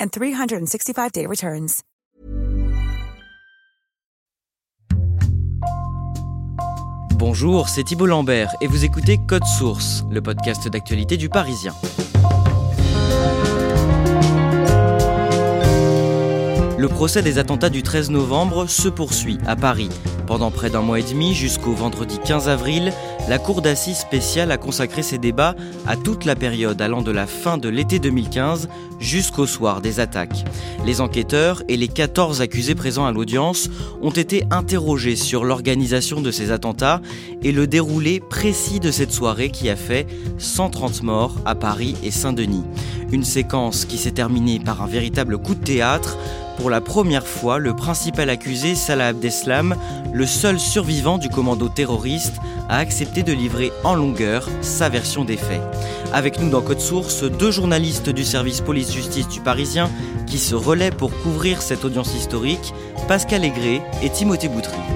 and 365-day returns. Bonjour, c'est Thibault Lambert et vous écoutez Code Source, le podcast d'actualité du Parisien. Le procès des attentats du 13 novembre se poursuit à Paris. Pendant près d'un mois et demi, jusqu'au vendredi 15 avril, la Cour d'assises spéciale a consacré ses débats à toute la période allant de la fin de l'été 2015 jusqu'au soir des attaques. Les enquêteurs et les 14 accusés présents à l'audience ont été interrogés sur l'organisation de ces attentats et le déroulé précis de cette soirée qui a fait 130 morts à Paris et Saint-Denis. Une séquence qui s'est terminée par un véritable coup de théâtre pour la première fois, le principal accusé, Salah Abdeslam, le seul survivant du commando terroriste, a accepté de livrer en longueur sa version des faits. Avec nous dans Code Source, deux journalistes du service police-justice du Parisien qui se relaient pour couvrir cette audience historique, Pascal Aigret et Timothée Boutry.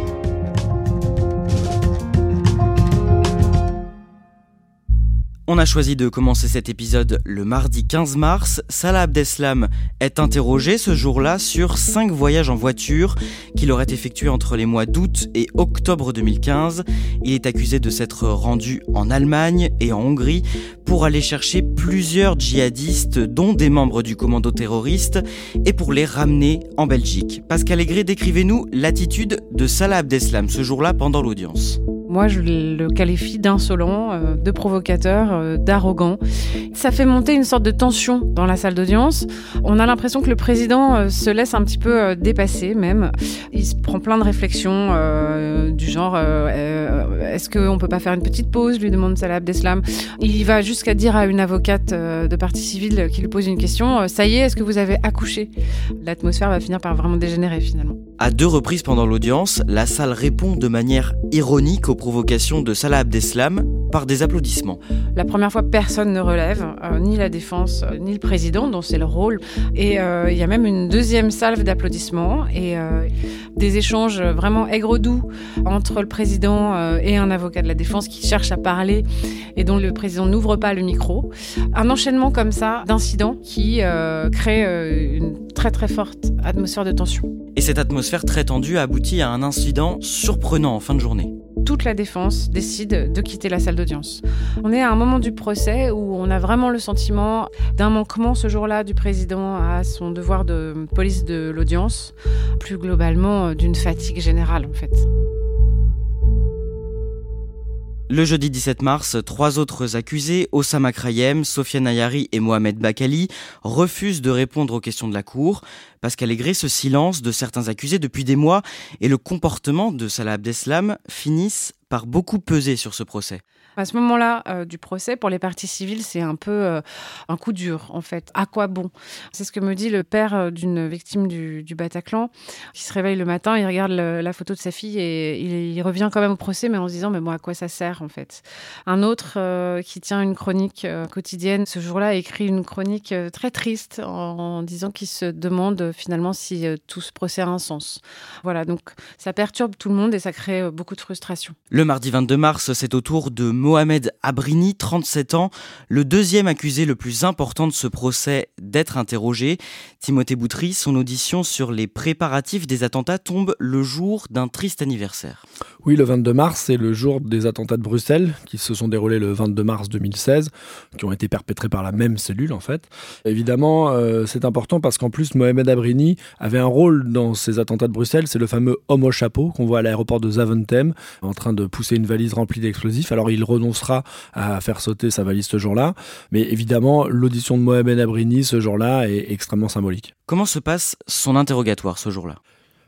On a choisi de commencer cet épisode le mardi 15 mars. Salah Abdeslam est interrogé ce jour-là sur cinq voyages en voiture qu'il aurait effectués entre les mois d'août et octobre 2015. Il est accusé de s'être rendu en Allemagne et en Hongrie pour aller chercher plusieurs djihadistes, dont des membres du commando terroriste, et pour les ramener en Belgique. Pascal Aigret, décrivez-nous l'attitude de Salah Abdeslam ce jour-là pendant l'audience. Moi, je le qualifie d'insolent, euh, de provocateur, euh, d'arrogant. Ça fait monter une sorte de tension dans la salle d'audience. On a l'impression que le président euh, se laisse un petit peu dépasser même. Il se prend plein de réflexions du genre est-ce qu'on peut pas faire une petite pause lui demande Salah Abdeslam. Il va jusqu'à dire à une avocate de partie civile qui lui pose une question ça y est, est-ce que vous avez accouché? L'atmosphère va finir par vraiment dégénérer finalement. À deux reprises pendant l'audience, la salle répond de manière ironique aux provocations de Salah Abdeslam par des applaudissements. La première fois, personne ne relève, euh, ni la défense, euh, ni le président, dont c'est le rôle. Et euh, il y a même une deuxième salve d'applaudissements et des échanges vraiment aigre-doux entre le président et un avocat de la défense qui cherche à parler et dont le président n'ouvre pas le micro. Un enchaînement comme ça d'incidents qui crée une très très forte atmosphère de tension. Et cette atmosphère très tendue a abouti à un incident surprenant en fin de journée toute la défense décide de quitter la salle d'audience. On est à un moment du procès où on a vraiment le sentiment d'un manquement ce jour-là du président à son devoir de police de l'audience, plus globalement euh, d'une fatigue générale en fait. Le jeudi 17 mars, trois autres accusés, Osama Krayem, Sofiane Ayari et Mohamed Bakali, refusent de répondre aux questions de la Cour. Pascal Aigret, ce silence de certains accusés depuis des mois et le comportement de Salah Abdeslam finissent par beaucoup peser sur ce procès. À ce moment-là euh, du procès, pour les parties civiles, c'est un peu euh, un coup dur, en fait. À quoi bon? C'est ce que me dit le père euh, d'une victime du, Bataclan, qui se réveille le matin, il regarde la photo de sa fille et il, revient quand même au procès, mais en se disant, mais bon, à quoi ça sert, en fait? Un autre qui tient une chronique quotidienne, ce jour-là, écrit une chronique très triste en, disant qu'il se demande finalement si tout ce procès a un sens. Voilà, donc ça perturbe tout le monde et ça crée beaucoup de frustration. Le mardi 22 mars, c'est au tour de Mohamed Abrini, 37 ans, le deuxième accusé le plus important de ce procès d'être interrogé. Timothée Boutry, son audition sur les préparatifs des attentats tombe le jour d'un triste anniversaire. Oui, le 22 mars, c'est le jour des attentats de Bruxelles qui se sont déroulés le 22 mars 2016, qui ont été perpétrés par la même cellule en fait. Évidemment, euh, c'est important parce qu'en plus, Mohamed Abrini avait un rôle dans ces attentats de Bruxelles. C'est le fameux homme au chapeau qu'on voit à l'aéroport de Zaventem en train de pousser une valise remplie d'explosifs. Alors il renoncera à faire sauter sa valise ce jour-là. Mais évidemment, l'audition de Mohamed Abrini ce jour-là est extrêmement symbolique. Comment se passe son interrogatoire ce jour-là?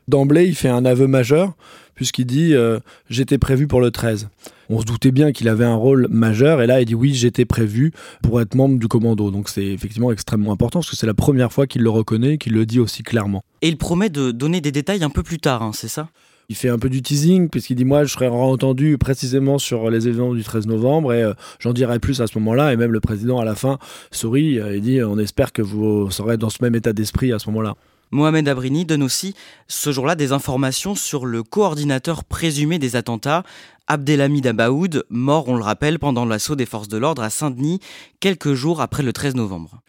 D'emblée, il fait un aveu majeur puisqu'il dit euh, j'étais prévu pour le 13. On se doutait bien qu'il avait un rôle majeur et là il dit oui j'étais prévu pour être membre du commando. Donc c'est effectivement extrêmement important parce que c'est la première fois qu'il le reconnaît, qu'il le dit aussi clairement. Et il promet de donner des détails un peu plus tard, hein, c'est ça? Il fait un peu du teasing puisqu'il dit moi je serais entendu précisément sur les événements du 13 novembre et euh, j'en dirai plus à ce moment-là et même le président à la fin sourit et dit on espère que vous serez dans ce même état d'esprit à ce moment-là. Mohamed Abrini donne aussi ce jour-là des informations sur le coordinateur présumé des attentats, Abdelhamid Abaoud, mort, on le rappelle, pendant l'assaut des forces de l'ordre à Saint-Denis, quelques jours après le 13 novembre.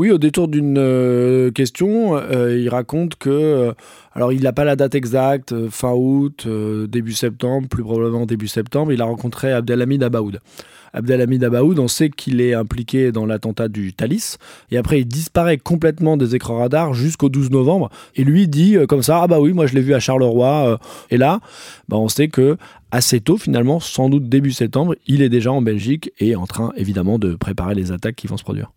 Oui, au détour d'une euh, question, euh, il raconte que, euh, alors il n'a pas la date exacte, fin août, début septembre, plus probablement début septembre, il a rencontré Abdelhamid Abaoud. Abdelhamid Abaoud, on sait qu'il est impliqué dans l'attentat du Thalys, et après il disparaît complètement des écrans radars jusqu'au 12 novembre, et lui dit comme ça, ah bah oui, moi je l'ai vu à Charleroi, et là, bah on sait que assez tôt finalement, sans doute début septembre, il est déjà en Belgique et en train évidemment de préparer les attaques qui vont se produire.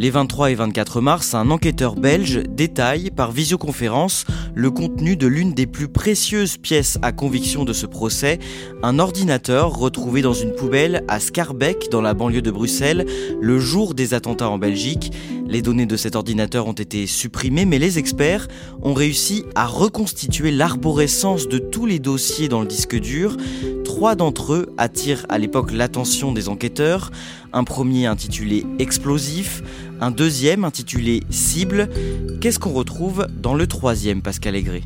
Les 23 et 24 mars, un enquêteur belge détaille par visioconférence le contenu de l'une des plus précieuses pièces à conviction de ce procès, un ordinateur retrouvé dans une poubelle à Scarbeck dans la banlieue de Bruxelles le jour des attentats en Belgique. Les données de cet ordinateur ont été supprimées mais les experts ont réussi à reconstituer l'arborescence de tous les dossiers dans le disque dur. Trois d'entre eux attirent à l'époque l'attention des enquêteurs. Un premier intitulé Explosif, un deuxième intitulé Cible. Qu'est-ce qu'on retrouve dans le troisième, Pascal Aigret?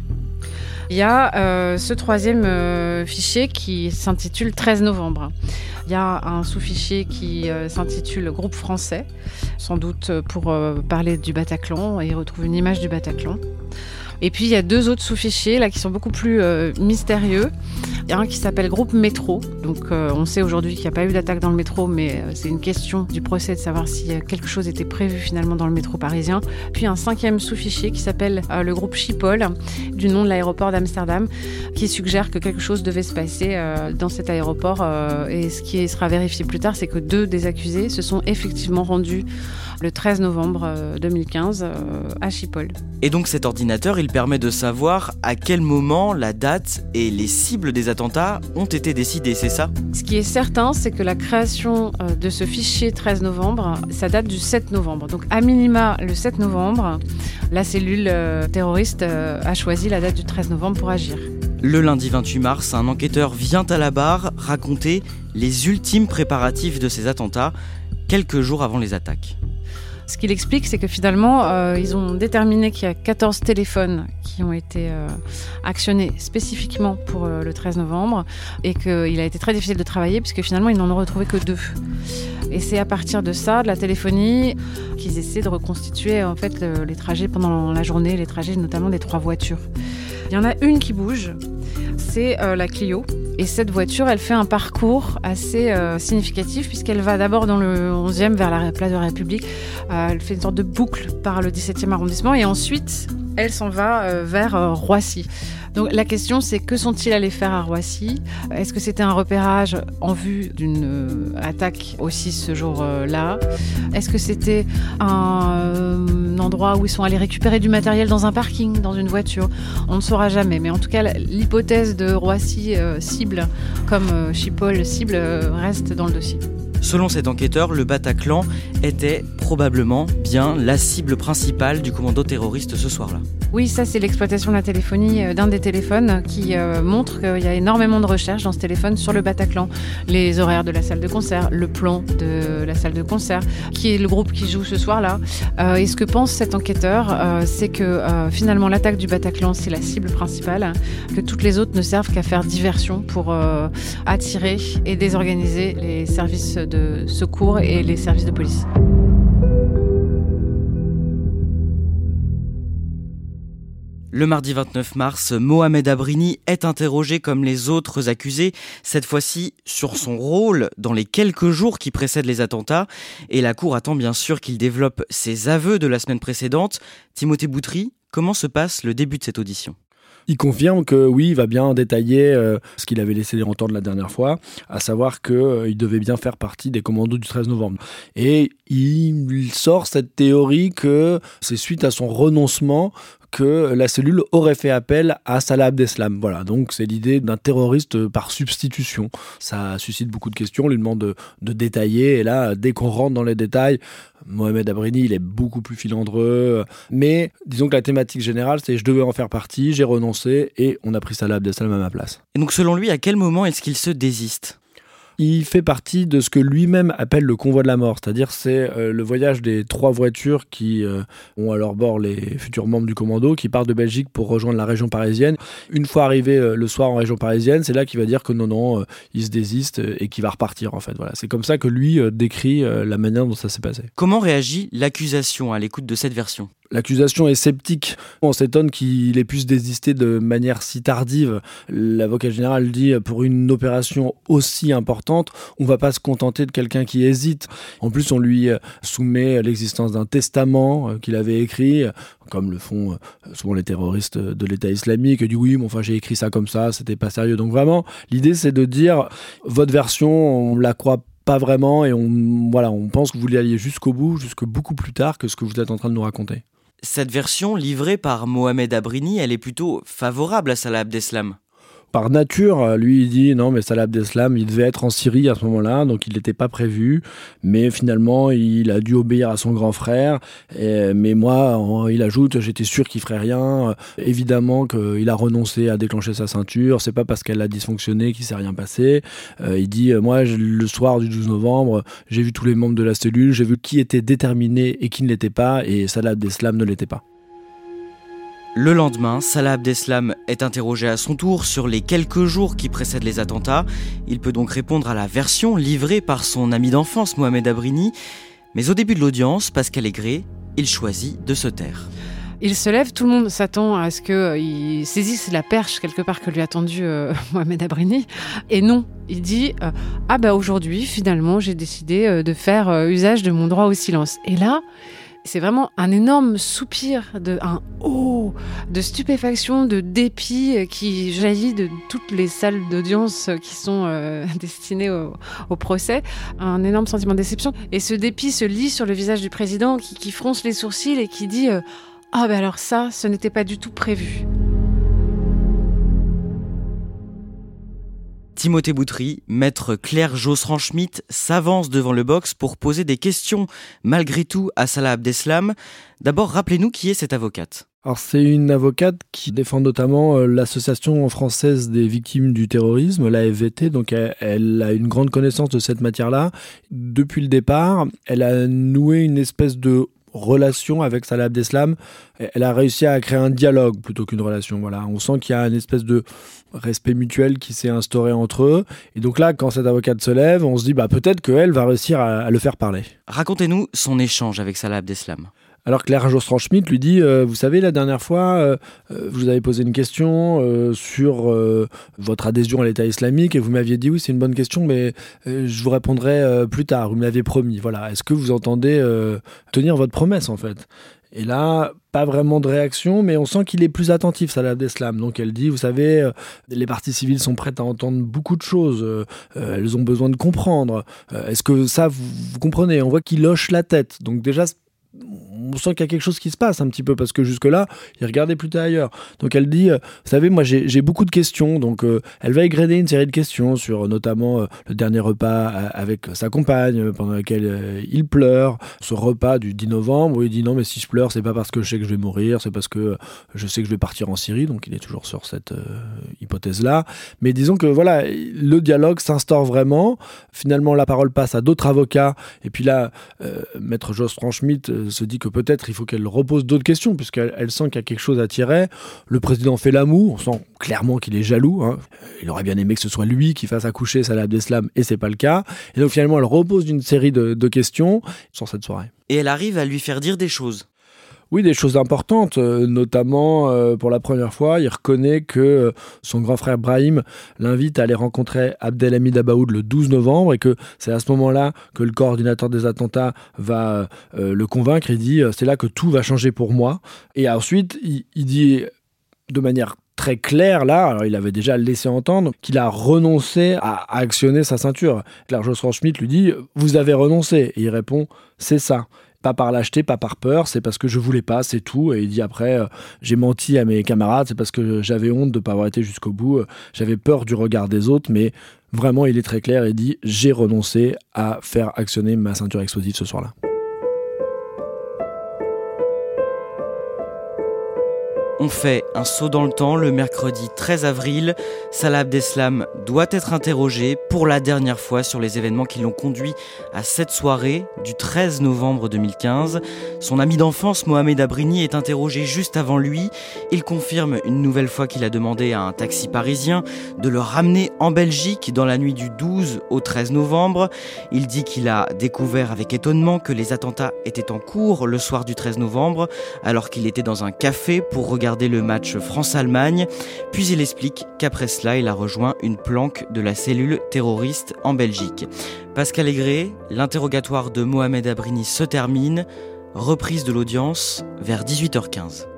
Il y a euh, ce troisième euh, fichier qui s'intitule 13 novembre. Il y a un sous-fichier qui euh, s'intitule Groupe français, sans doute pour parler du Bataclan, et il retrouve une image du Bataclan. Et puis il y a deux autres sous-fichiers là qui sont beaucoup plus mystérieux. Il y a un qui s'appelle groupe métro. Donc euh, on sait aujourd'hui qu'il n'y a pas eu d'attaque dans le métro, mais euh, c'est une question du procès de savoir si quelque chose était prévu finalement dans le métro parisien. Puis un cinquième sous-fichier qui s'appelle le groupe Schiphol, du nom de l'aéroport d'Amsterdam, qui suggère que quelque chose devait se passer dans cet aéroport. et ce qui sera vérifié plus tard, c'est que deux des accusés se sont effectivement rendus le 13 novembre 2015 à Schiphol. Et donc cet ordinateur, il permet de savoir à quel moment la date et les cibles des attentats ont été décidées, c'est ça? Ce qui est certain, c'est que la création euh, de ce fichier 13 novembre, ça date du 7 novembre. Donc à minima, le 7 novembre, la cellule euh, terroriste euh, a choisi la date du 13 novembre pour agir. Le lundi 28 mars, un enquêteur vient à la barre raconter les ultimes préparatifs de ces attentats quelques jours avant les attaques. Ce qu'il explique, c'est que finalement, euh, ils ont déterminé qu'il y a 14 téléphones qui ont été euh, actionnés spécifiquement pour euh, le 13 novembre et qu'il a été très difficile de travailler puisque finalement, ils n'en ont retrouvé que deux. Et c'est à partir de ça, de la téléphonie, qu'ils essaient de reconstituer en fait les trajets pendant la journée, les trajets notamment des trois voitures. Il y en a une qui bouge, c'est la Clio, et cette voiture, elle fait un parcours assez euh, significatif puisqu'elle va d'abord dans le 11e vers la place de la République. Euh, elle fait une sorte de boucle par le 17e arrondissement et ensuite elle s'en va euh, vers Roissy. Donc la question c'est que sont-ils allés faire à Roissy? Est-ce que c'était un repérage en vue d'une euh, attaque aussi ce jour-là? Est-ce que c'était un, euh, endroit où ils sont allés récupérer du matériel dans un parking, dans une voiture? On ne saura jamais. Mais en tout cas, l'hypothèse de Roissy euh, cible comme Chipol cible reste dans le dossier. Selon cet enquêteur, le Bataclan était probablement bien la cible principale du commando terroriste ce soir-là. Oui, ça c'est l'exploitation de la téléphonie euh, d'un des téléphones qui euh, montre qu'il y a énormément de recherches dans ce téléphone sur le Bataclan. Les horaires de la salle de concert, le plan de la salle de concert, qui est le groupe qui joue ce soir-là? Euh, et ce que pense cet enquêteur, c'est que finalement l'attaque du Bataclan c'est la cible principale, que toutes les autres ne servent qu'à faire diversion pour attirer et désorganiser les services de secours et les services de police. Le mardi 29 mars, Mohamed Abrini est interrogé comme les autres accusés, cette fois-ci sur son rôle dans les quelques jours qui précèdent les attentats. Et la Cour attend bien sûr qu'il développe ses aveux de la semaine précédente. Timothée Boutry, comment se passe le début de cette audition? Il confirme que oui, il va bien détailler euh, ce qu'il avait laissé entendre la dernière fois, à savoir qu'il euh, devait bien faire partie des commandos du 13 novembre. Et il sort cette théorie que c'est suite à son renoncement que la cellule aurait fait appel à Salah Abdeslam. Voilà, donc c'est l'idée d'un terroriste par substitution. Ça suscite beaucoup de questions, on lui demande de, de détailler, et là, dès qu'on rentre dans les détails, Mohamed Abrini, il est beaucoup plus filandreux. Mais disons que la thématique générale, c'est je devais en faire partie, j'ai renoncé, et on a pris Salah Abdeslam à ma place. Et donc selon lui, à quel moment est-ce qu'il se désiste? Il fait partie de ce que lui-même appelle le convoi de la mort, c'est-à-dire c'est euh, le voyage des trois voitures qui euh, ont à leur bord les futurs membres du commando, qui partent de Belgique pour rejoindre la région parisienne. Une fois arrivé euh, le soir en région parisienne, c'est là qu'il va dire que non, non, il se désiste et qu'il va repartir en fait. Voilà, c'est comme ça que lui décrit la manière dont ça s'est passé. Comment réagit l'accusation à l'écoute de cette version? L'accusation est sceptique. On s'étonne qu'il ait pu se désister de manière si tardive. L'avocat général dit pour une opération aussi importante, on ne va pas se contenter de quelqu'un qui hésite. En plus, on lui soumet l'existence d'un testament euh, qu'il avait écrit, comme le font euh, souvent les terroristes de l'État islamique, et dit oui, mais enfin j'ai écrit ça comme ça, c'était pas sérieux. Donc vraiment, l'idée c'est de dire votre version, on la croit pas vraiment et on voilà, on pense que vous voulez aller jusqu'au bout, jusque beaucoup plus tard que ce que vous êtes en train de nous raconter. Cette version livrée par Mohamed Abrini, elle est plutôt favorable à Salah Abdeslam par nature, lui, il dit non, mais Salah Abdeslam, il devait être en Syrie à ce moment-là, donc il n'était pas prévu. Mais finalement, il a dû obéir à son grand frère. mais moi, il ajoute, j'étais sûr qu'il ferait rien. Évidemment qu'il a renoncé à déclencher sa ceinture. C'est pas parce qu'elle a dysfonctionné qu'il s'est rien passé. Euh, il dit, moi, le soir du 12 novembre, j'ai vu tous les membres de la cellule, j'ai vu qui était déterminé et qui ne l'était pas, et Salah Abdeslam ne l'était pas. Le lendemain, Salah Abdeslam est interrogé à son tour sur les quelques jours qui précèdent les attentats. Il peut donc répondre à la version livrée par son ami d'enfance Mohamed Abrini. Mais au début de l'audience, Pascal Aigret, il choisit de se taire. Il se lève, tout le monde s'attend à ce qu'il euh, saisisse la perche quelque part que lui a tendu euh, Mohamed Abrini. Et non, il dit euh, Ah bah aujourd'hui, finalement, j'ai décidé de faire usage de mon droit au silence. Et là, c'est vraiment un énorme soupir, de, un oh de stupéfaction, de dépit qui jaillit de toutes les salles d'audience qui sont euh, destinées au, procès. Un énorme sentiment de déception. Et ce dépit se lit sur le visage du président qui, fronce les sourcils et qui dit euh, Ah, ben alors ça, ce n'était pas du tout prévu. Timothée Boutry, maître Claire Josserand-Schmidt s'avance devant le box pour poser des questions malgré tout à Salah Abdeslam. D'abord, rappelez-nous qui est cette avocate. Alors c'est une avocate qui défend notamment euh, l'association française des victimes du terrorisme, la FVT, donc elle, a une grande connaissance de cette matière-là. Depuis le départ, elle a noué une espèce de relation avec Salah Abdeslam. Elle a réussi à créer un dialogue plutôt qu'une relation. Voilà, on sent qu'il y a une espèce de respect mutuel qui s'est instauré entre eux. Et donc là, quand cette avocate se lève, on se dit bah peut-être qu'elle va réussir à, le faire parler. Racontez-nous son échange avec Salah Abdeslam. Alors Claire Jostran-Schmidt lui dit euh, Vous savez, la dernière fois, euh, euh, vous avez posé une question sur votre adhésion à l'État islamique et vous m'aviez dit Oui, c'est une bonne question, mais je vous répondrai plus tard. Vous m'aviez promis. Voilà. Est-ce que vous entendez tenir votre promesse, en fait? Et là, pas vraiment de réaction, mais on sent qu'il est plus attentif, Salah Abdeslam. Donc elle dit, vous savez, les parties civiles sont prêtes à entendre beaucoup de choses, elles ont besoin de comprendre. Est-ce que ça, vous, vous comprenez? On voit qu'il hoche la tête. Donc déjà, on sent qu'il y a quelque chose qui se passe un petit peu parce que jusque-là, il regardait plutôt ailleurs. Donc elle dit, euh, vous savez, moi j'ai beaucoup de questions, donc euh, elle va égrener une série de questions sur notamment euh, le dernier repas avec sa compagne pendant lequel il pleure, ce repas du 10 novembre où il dit non mais si je pleure c'est pas parce que je sais que je vais mourir, c'est parce que je sais que je vais partir en Syrie, donc il est toujours sur cette hypothèse-là. Mais disons que voilà, le dialogue s'instaure vraiment. Finalement, la parole passe à d'autres avocats, et puis là, maître Joss Schmidt se dit que peut-être il faut qu'elle repose d'autres questions, puisqu'elle sent qu'il y a quelque chose à tirer. Le président fait l'amour, on sent clairement qu'il est jaloux. Hein. Il aurait bien aimé que ce soit lui qui fasse accoucher Salah Abdeslam, et c'est pas le cas. Et donc finalement, elle repose une série de questions sur cette soirée. Et elle arrive à lui faire dire des choses. Oui, des choses importantes, euh, notamment euh, pour la première fois, il reconnaît que euh, son grand frère Brahim l'invite à aller rencontrer Abdelhamid Abaoud le 12 novembre et que c'est à ce moment-là que le coordinateur des attentats va le convaincre. Il dit c'est là que tout va changer pour moi. Et ensuite, il, dit de manière très claire là, alors il avait déjà laissé entendre qu'il a renoncé à, actionner sa ceinture. Claire Josserand Schmitt lui dit Vous avez renoncé Et il répond C'est ça. Pas par lâcheté, pas par peur, c'est parce que je voulais pas, c'est tout. Et il dit après, euh, j'ai menti à mes camarades, c'est parce que j'avais honte de ne pas avoir été jusqu'au bout, euh, j'avais peur du regard des autres, mais vraiment il est très clair et dit, j'ai renoncé à faire actionner ma ceinture explosive ce soir-là. On fait un saut dans le temps le mercredi 13 avril. Salah Abdeslam doit être interrogé pour la dernière fois sur les événements qui l'ont conduit à cette soirée du 13 novembre 2015. Son ami d'enfance Mohamed Abrini est interrogé juste avant lui. Il confirme une nouvelle fois qu'il a demandé à un taxi parisien de le ramener en Belgique dans la nuit du 12 au 13 novembre. Il dit qu'il a découvert avec étonnement que les attentats étaient en cours le soir du 13 novembre alors qu'il était dans un café pour regarder le match France-Allemagne, puis il explique qu'après cela, il a rejoint une planque de la cellule terroriste en Belgique. Pascal Aigret, l'interrogatoire de Mohamed Abrini se termine, reprise de l'audience vers 18h15.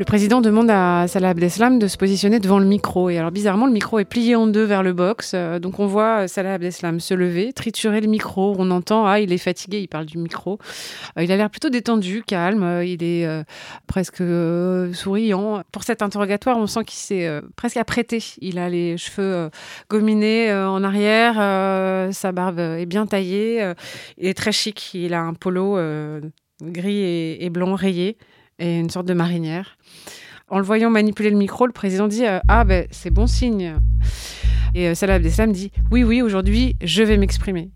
Le président demande à Salah Abdeslam de se positionner devant le micro. Et alors, bizarrement, le micro est plié en deux vers le box. Euh, donc, on voit Salah Abdeslam se lever, triturer le micro. On entend, ah, il est fatigué, il parle du micro. Euh, il a l'air plutôt détendu, calme. Euh, il est presque souriant. Pour cet interrogatoire, on sent qu'il s'est presque apprêté. Il a les cheveux gominés en arrière. sa barbe est bien taillée. il est très chic. Il a un polo gris et blanc rayé et une sorte de marinière. En le voyant manipuler le micro, le président dit euh, Ah, ben c'est bon signe. Et euh, Salah Abdeslam dit Oui, oui, aujourd'hui, je vais m'exprimer.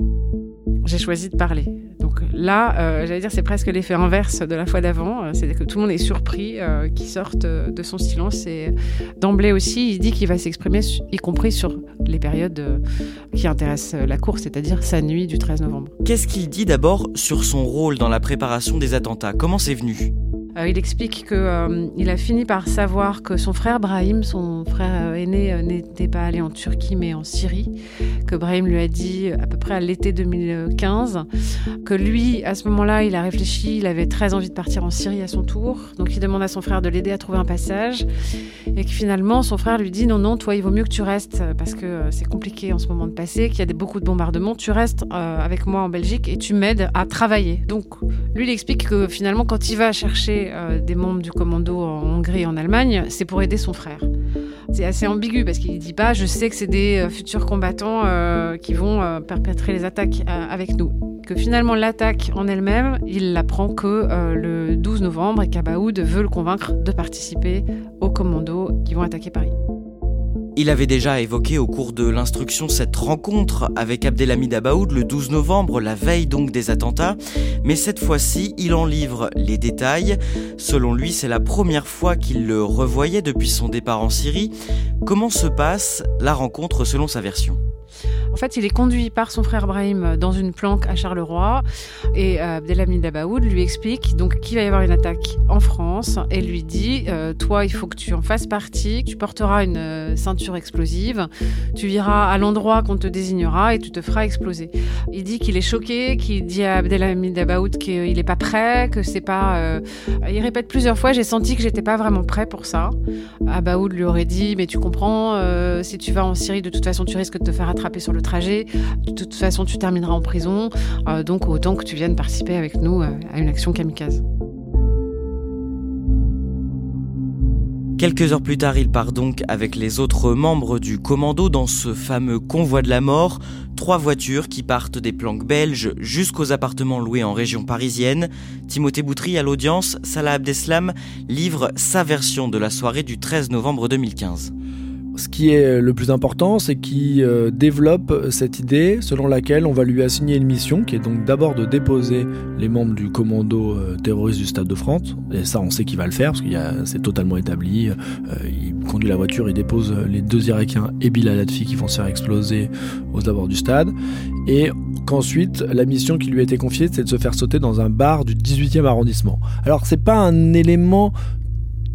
J'ai choisi de parler. Donc là, euh, j'allais dire, c'est presque l'effet inverse de la fois d'avant. C'est que tout le monde est surpris qu'il sorte de son silence. Et d'emblée aussi, il dit qu'il va s'exprimer, y compris sur les périodes qui intéressent la Cour, c'est-à-dire sa nuit du 13 novembre. Qu'est-ce qu'il dit d'abord sur son rôle dans la préparation des attentats? Comment c'est venu? Euh, il explique qu'il euh, a fini par savoir que son frère Brahim, son frère euh, aîné, n'était pas allé en Turquie mais en Syrie. Que Brahim lui a dit à peu près à l'été 2015 que lui, à ce moment-là, il a réfléchi, il avait très envie de partir en Syrie à son tour. Donc il demande à son frère de l'aider à trouver un passage. Et que finalement, son frère lui dit non, non, toi, il vaut mieux que tu restes parce que c'est compliqué en ce moment de passer, qu'il y a beaucoup de bombardements. Tu restes avec moi en Belgique et tu m'aides à travailler. Donc lui, il explique que finalement, quand il va chercher euh, des membres du commando en Hongrie et en Allemagne, c'est pour aider son frère. C'est assez ambigu parce qu'il dit pas je sais que c'est des euh, futurs combattants euh, qui vont perpétrer les attaques avec nous. Que finalement l'attaque en elle-même, il l'apprend que le 12 novembre et qu'Abaoud veut le convaincre de participer aux commandos qui vont attaquer Paris. Il avait déjà évoqué au cours de l'instruction cette rencontre avec Abdelhamid Abaoud le 12 novembre, la veille donc des attentats, mais cette fois-ci, il en livre les détails. Selon lui, c'est la première fois qu'il le revoyait depuis son départ en Syrie. Comment se passe la rencontre selon sa version? En fait, il est conduit par son frère Brahim dans une planque à Charleroi et euh, Abdelhamid Abaoud lui explique donc qu'il va y avoir une attaque en France et lui dit euh, Toi, il faut que tu en fasses partie, tu porteras une euh, ceinture explosive, tu iras à l'endroit qu'on te désignera et tu te feras exploser. Il dit qu'il est choqué, qu'il dit à Abdelhamid Abaoud qu'il n'est pas prêt, que c'est pas. Il répète plusieurs fois J'ai senti que j'étais pas vraiment prêt pour ça. Abaoud lui aurait dit Mais tu comprends, si tu vas en Syrie, de toute façon, tu risques de te faire attraper sur le trajet. De toute façon, tu termineras en prison. Euh, donc, autant que tu viennes participer avec nous euh, à une action kamikaze. Quelques heures plus tard, il part donc avec les autres membres du commando dans ce fameux convoi de la mort. Trois voitures qui partent des planques belges jusqu'aux appartements loués en région parisienne. Timothée Boutry, à l'audience, Salah Abdeslam livre sa version de la soirée du 13 novembre 2015. Ce qui est le plus important, c'est qu'il euh, développe cette idée selon laquelle on va lui assigner une mission qui est donc d'abord de déposer les membres du commando euh, terroriste du Stade de France. Et ça, on sait qu'il va le faire parce que c'est totalement établi. Euh, il conduit la voiture, il dépose les deux Irakiens et Bilal Adfi qui vont se faire exploser aux abords du stade. Et qu'ensuite, la mission qui lui a été confiée, c'est de se faire sauter dans un bar du 18e arrondissement. Alors, c'est pas un élément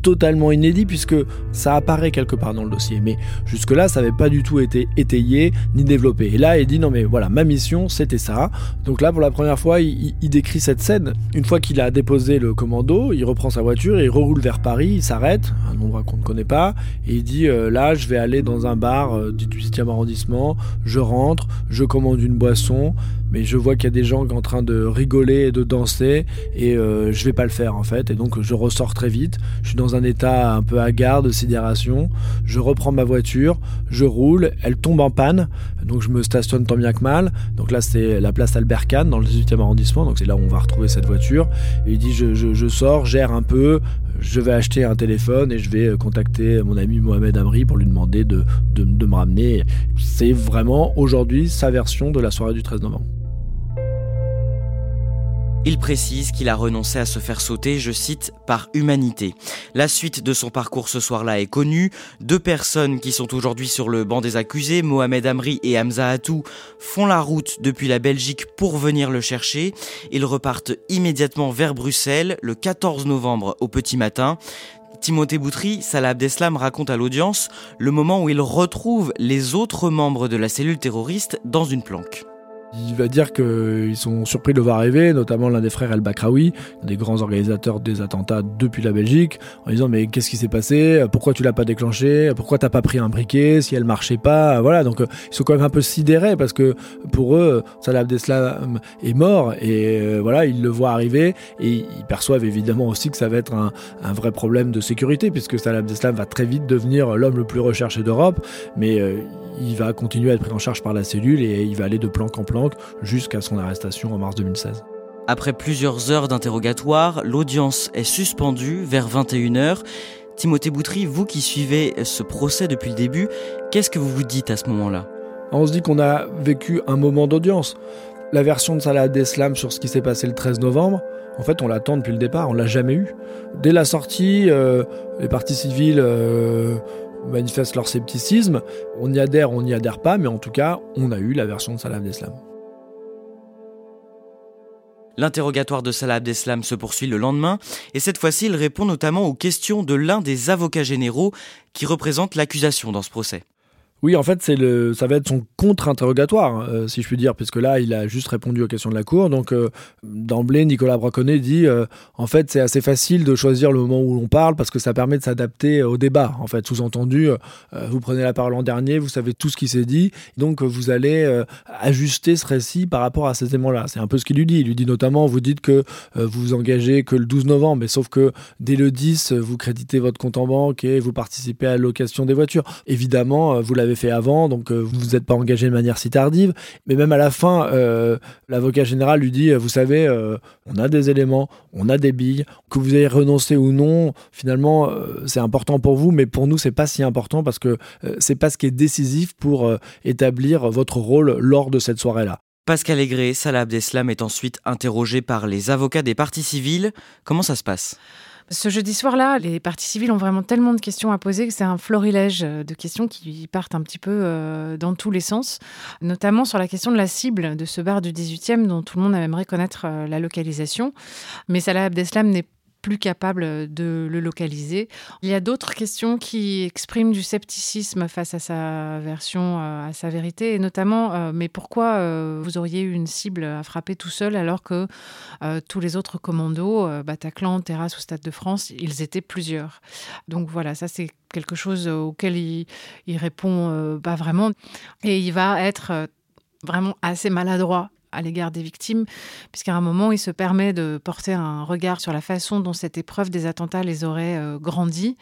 totalement inédit puisque ça apparaît quelque part dans le dossier. Mais jusque-là, ça n'avait pas du tout été étayé ni développé. Et là, il dit non mais voilà, ma mission, c'était ça. Donc là, pour la première fois, il, décrit cette scène. Une fois qu'il a déposé le commando, il reprend sa voiture et il roule vers Paris, il s'arrête, un endroit qu'on ne connaît pas, et il dit euh, là, je vais aller dans un bar euh, du 18e arrondissement, je rentre, je commande une boisson, mais je vois qu'il y a des gens en train de rigoler et de danser et euh, je vais pas le faire en fait et donc je ressors très vite je suis dans un état un peu hagard de sidération. Je reprends ma voiture je roule elle tombe en panne. Donc je me stationne tant bien que mal. Donc là c'est la place Albert Kahn dans le 18e arrondissement. Donc c'est là où on va retrouver cette voiture. Et il dit je, je, sors gère un peu. Je vais acheter un téléphone et je vais contacter mon ami Mohamed Amri pour lui demander de, de, de me ramener. C'est vraiment aujourd'hui sa version de la soirée du 13 novembre il précise qu'il a renoncé à se faire sauter, je cite, par humanité. La suite de son parcours ce soir-là est connue. Deux personnes qui sont aujourd'hui sur le banc des accusés, Mohamed Amri et Hamza Hatou, font la route depuis la Belgique pour venir le chercher. Ils repartent immédiatement vers Bruxelles le 14 novembre au petit matin. Timothée Boutry, Salah Abdeslam raconte à l'audience le moment où il retrouve les autres membres de la cellule terroriste dans une planque. Il va dire qu'ils sont surpris de le voir arriver, notamment l'un des frères El Bakraoui, des grands organisateurs des attentats depuis la Belgique, en disant mais qu'est-ce qui s'est passé? Pourquoi tu l'as pas déclenché? Pourquoi t'as pas pris un briquet? Si elle marchait pas? Voilà, donc ils sont quand même un peu sidérés parce que pour eux, Salah Abdeslam est mort et euh, voilà, ils le voient arriver et ils perçoivent évidemment aussi que ça va être un, vrai problème de sécurité puisque Salah Abdeslam va très vite devenir l'homme le plus recherché d'Europe, mais euh, il va continuer à être pris en charge par la cellule et il va aller de planque en jusqu'à son arrestation en mars 2016. Après plusieurs heures d'interrogatoire, l'audience est suspendue vers 21h. Timothée Boutry, vous qui suivez ce procès depuis le début, qu'est-ce que vous vous dites à ce moment-là? On se dit qu'on a vécu un moment d'audience. La version de Salah Abdeslam sur ce qui s'est passé le 13 novembre, en fait, on l'attend depuis le départ, on l'a jamais eu. Dès la sortie, euh, les partis civils euh, manifestent leur scepticisme. On y adhère, on n'y adhère pas, mais en tout cas, on a eu la version de Salah Abdeslam. L'interrogatoire de Salah Abdeslam se poursuit le lendemain, et cette fois-ci, il répond notamment aux questions de l'un des avocats généraux qui représente l'accusation dans ce procès. Oui, en fait, c'est le, ça va être son contre-interrogatoire, euh, si je puis dire, puisque là, il a juste répondu aux questions de la Cour. Donc, euh, d'emblée, Nicolas Braconnet dit, euh, en fait, c'est assez facile de choisir le moment où l'on parle parce que ça permet de s'adapter au débat. En fait, sous-entendu, vous prenez la parole en dernier, vous savez tout ce qui s'est dit, donc vous allez ajuster ce récit par rapport à ces éléments-là. C'est un peu ce qu'il lui dit. Il lui dit notamment, vous dites que vous vous engagez que le 12 novembre, mais sauf que dès le 10, vous créditez votre compte en banque et vous participez à la location des voitures. Évidemment, vous l'avez fait avant, donc euh, vous vous êtes pas engagé de manière si tardive. Mais même à la fin, euh, l'avocat général lui dit, euh, vous savez, on a des éléments, on a des billes, que vous ayez renoncé ou non, finalement, c'est important pour vous, mais pour nous, c'est pas si important parce que c'est pas ce qui est décisif pour établir votre rôle lors de cette soirée-là. Pascal Aigret, Salah Abdeslam est ensuite interrogé par les avocats des parties civiles. Comment ça se passe? Ce jeudi soir-là, les parties civiles ont vraiment tellement de questions à poser que c'est un florilège de questions qui partent un petit peu euh, dans tous les sens, notamment sur la question de la cible de ce bar du 18e dont tout le monde aimerait connaître euh, la localisation. Mais Salah Abdeslam n'est plus capable de le localiser. Il y a d'autres questions qui expriment du scepticisme face à sa version, euh, à sa vérité, et notamment, euh, mais pourquoi euh, vous auriez eu une cible à frapper tout seul alors que tous les autres commandos, Bataclan, Terrasse ou Stade de France, ils étaient plusieurs? Donc voilà, ça c'est quelque chose auquel il, il répond pas vraiment. Et il va être vraiment assez maladroit à l'égard des victimes, puisqu'à un moment, il se permet de porter un regard sur la façon dont cette épreuve des attentats les aurait euh, grandis.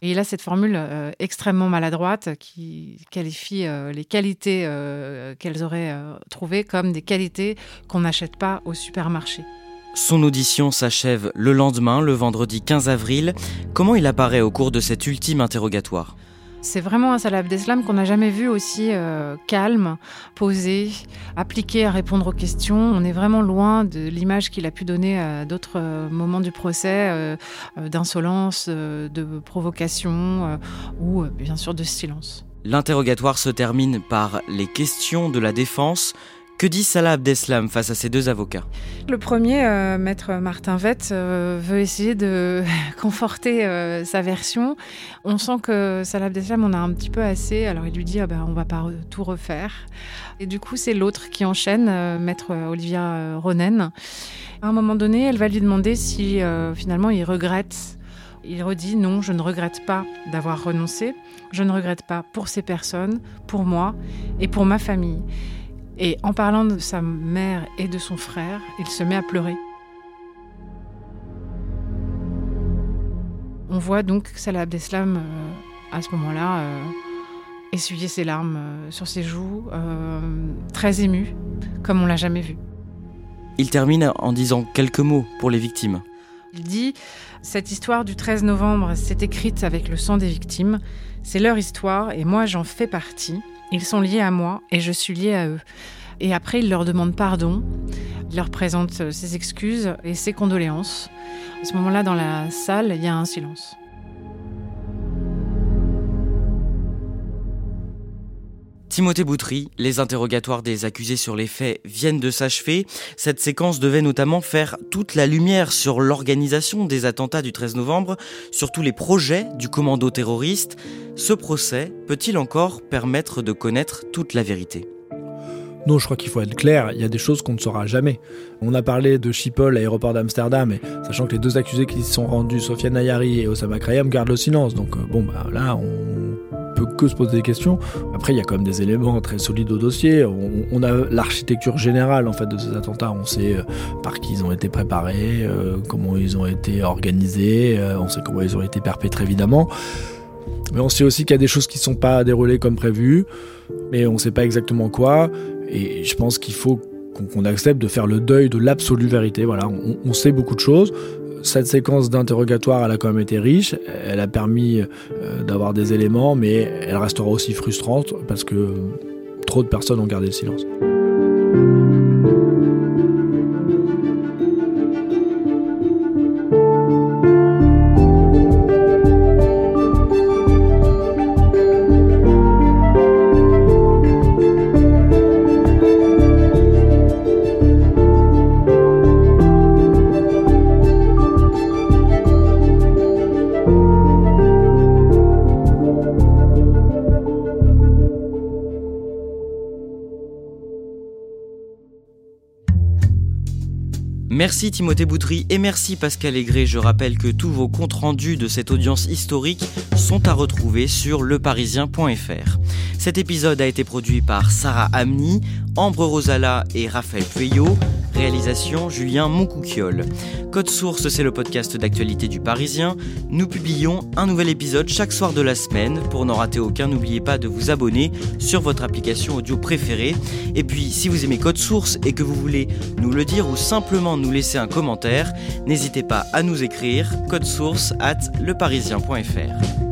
Et il a cette formule euh, extrêmement maladroite qui qualifie euh, les qualités qu'elles auraient trouvées comme des qualités qu'on n'achète pas au supermarché. Son audition s'achève le lendemain, le vendredi 15 avril. Comment il apparaît au cours de cet ultime interrogatoire? C'est vraiment un Salah Abdeslam qu'on n'a jamais vu aussi euh, calme, posé, appliqué à répondre aux questions. On est vraiment loin de l'image qu'il a pu donner à d'autres euh, moments du procès, euh, d'insolence, de provocation ou bien sûr de silence. L'interrogatoire se termine par les questions de la défense que dit Salah Abdeslam face à ces deux avocats? Le premier, euh, maître Martin Vett, euh, veut essayer de conforter euh, sa version. On sent que Salah Abdeslam on a un petit peu assez. Alors il lui dit ah ben, on va pas tout refaire. Et du coup, c'est l'autre qui enchaîne, maître Olivia Ronen. À un moment donné, elle va lui demander si finalement il regrette. Il redit non, je ne regrette pas d'avoir renoncé. Je ne regrette pas pour ces personnes, pour moi et pour ma famille. Et en parlant de sa mère et de son frère, il se met à pleurer. On voit donc Salah Abdeslam euh, à ce moment-là euh, essuyer ses larmes euh, sur ses joues, très ému, comme on l'a jamais vu. Il termine en disant quelques mots pour les victimes. Il dit Cette histoire du 13 novembre s'est écrite avec le sang des victimes. C'est leur histoire et moi j'en fais partie. Ils sont liés à moi et je suis liée à eux. Et après, il leur demande pardon. Il leur présente ses excuses et ses condoléances. À ce moment-là, dans la salle, il y a un silence. Timothée Boutry, les interrogatoires des accusés sur les faits viennent de s'achever. Cette séquence devait notamment faire toute la lumière sur l'organisation des attentats du 13 novembre, sur tous les projets du commando terroriste. Ce procès peut-il encore permettre de connaître toute la vérité? Non, je crois qu'il faut être clair, il y a des choses qu'on ne saura jamais. On a parlé de Schiphol, l'aéroport d'Amsterdam, et sachant que les deux accusés qui se sont rendus, Sofiane Nayari et Osama Krayem, gardent le silence. Donc euh, bon, bah, là, on que se poser des questions. Après, il y a quand même des éléments très solides au dossier. On, a l'architecture générale en fait de ces attentats. On sait euh, par qui ils ont été préparés, euh, comment ils ont été organisés, euh, on sait comment ils ont été perpétrés évidemment. Mais on sait aussi qu'il y a des choses qui ne sont pas déroulées comme prévu, mais on ne sait pas exactement quoi. Et je pense qu'il faut qu'on accepte de faire le deuil de l'absolue vérité. Voilà, on, sait beaucoup de choses cette séquence d'interrogatoire, elle a quand même été riche. Elle a permis euh, d'avoir des éléments, mais elle restera aussi frustrante parce que trop de personnes ont gardé le silence. Merci Timothée Boutry et merci Pascal Aigret. Je rappelle que tous vos comptes rendus de cette audience historique sont à retrouver sur leparisien.fr. Cet épisode a été produit par Sarah Amni, Ambre Rosala et Raphaël Pueyo. Réalisation Julien Moncouquiole. Code Source, c'est le podcast d'actualité du Parisien. Nous publions un nouvel épisode chaque soir de la semaine. Pour n'en rater aucun, n'oubliez pas de vous abonner sur votre application audio préférée. Et puis, si vous aimez Code Source et que vous voulez nous le dire ou simplement nous laisser un commentaire, n'hésitez pas à nous écrire code source at leparisien.fr.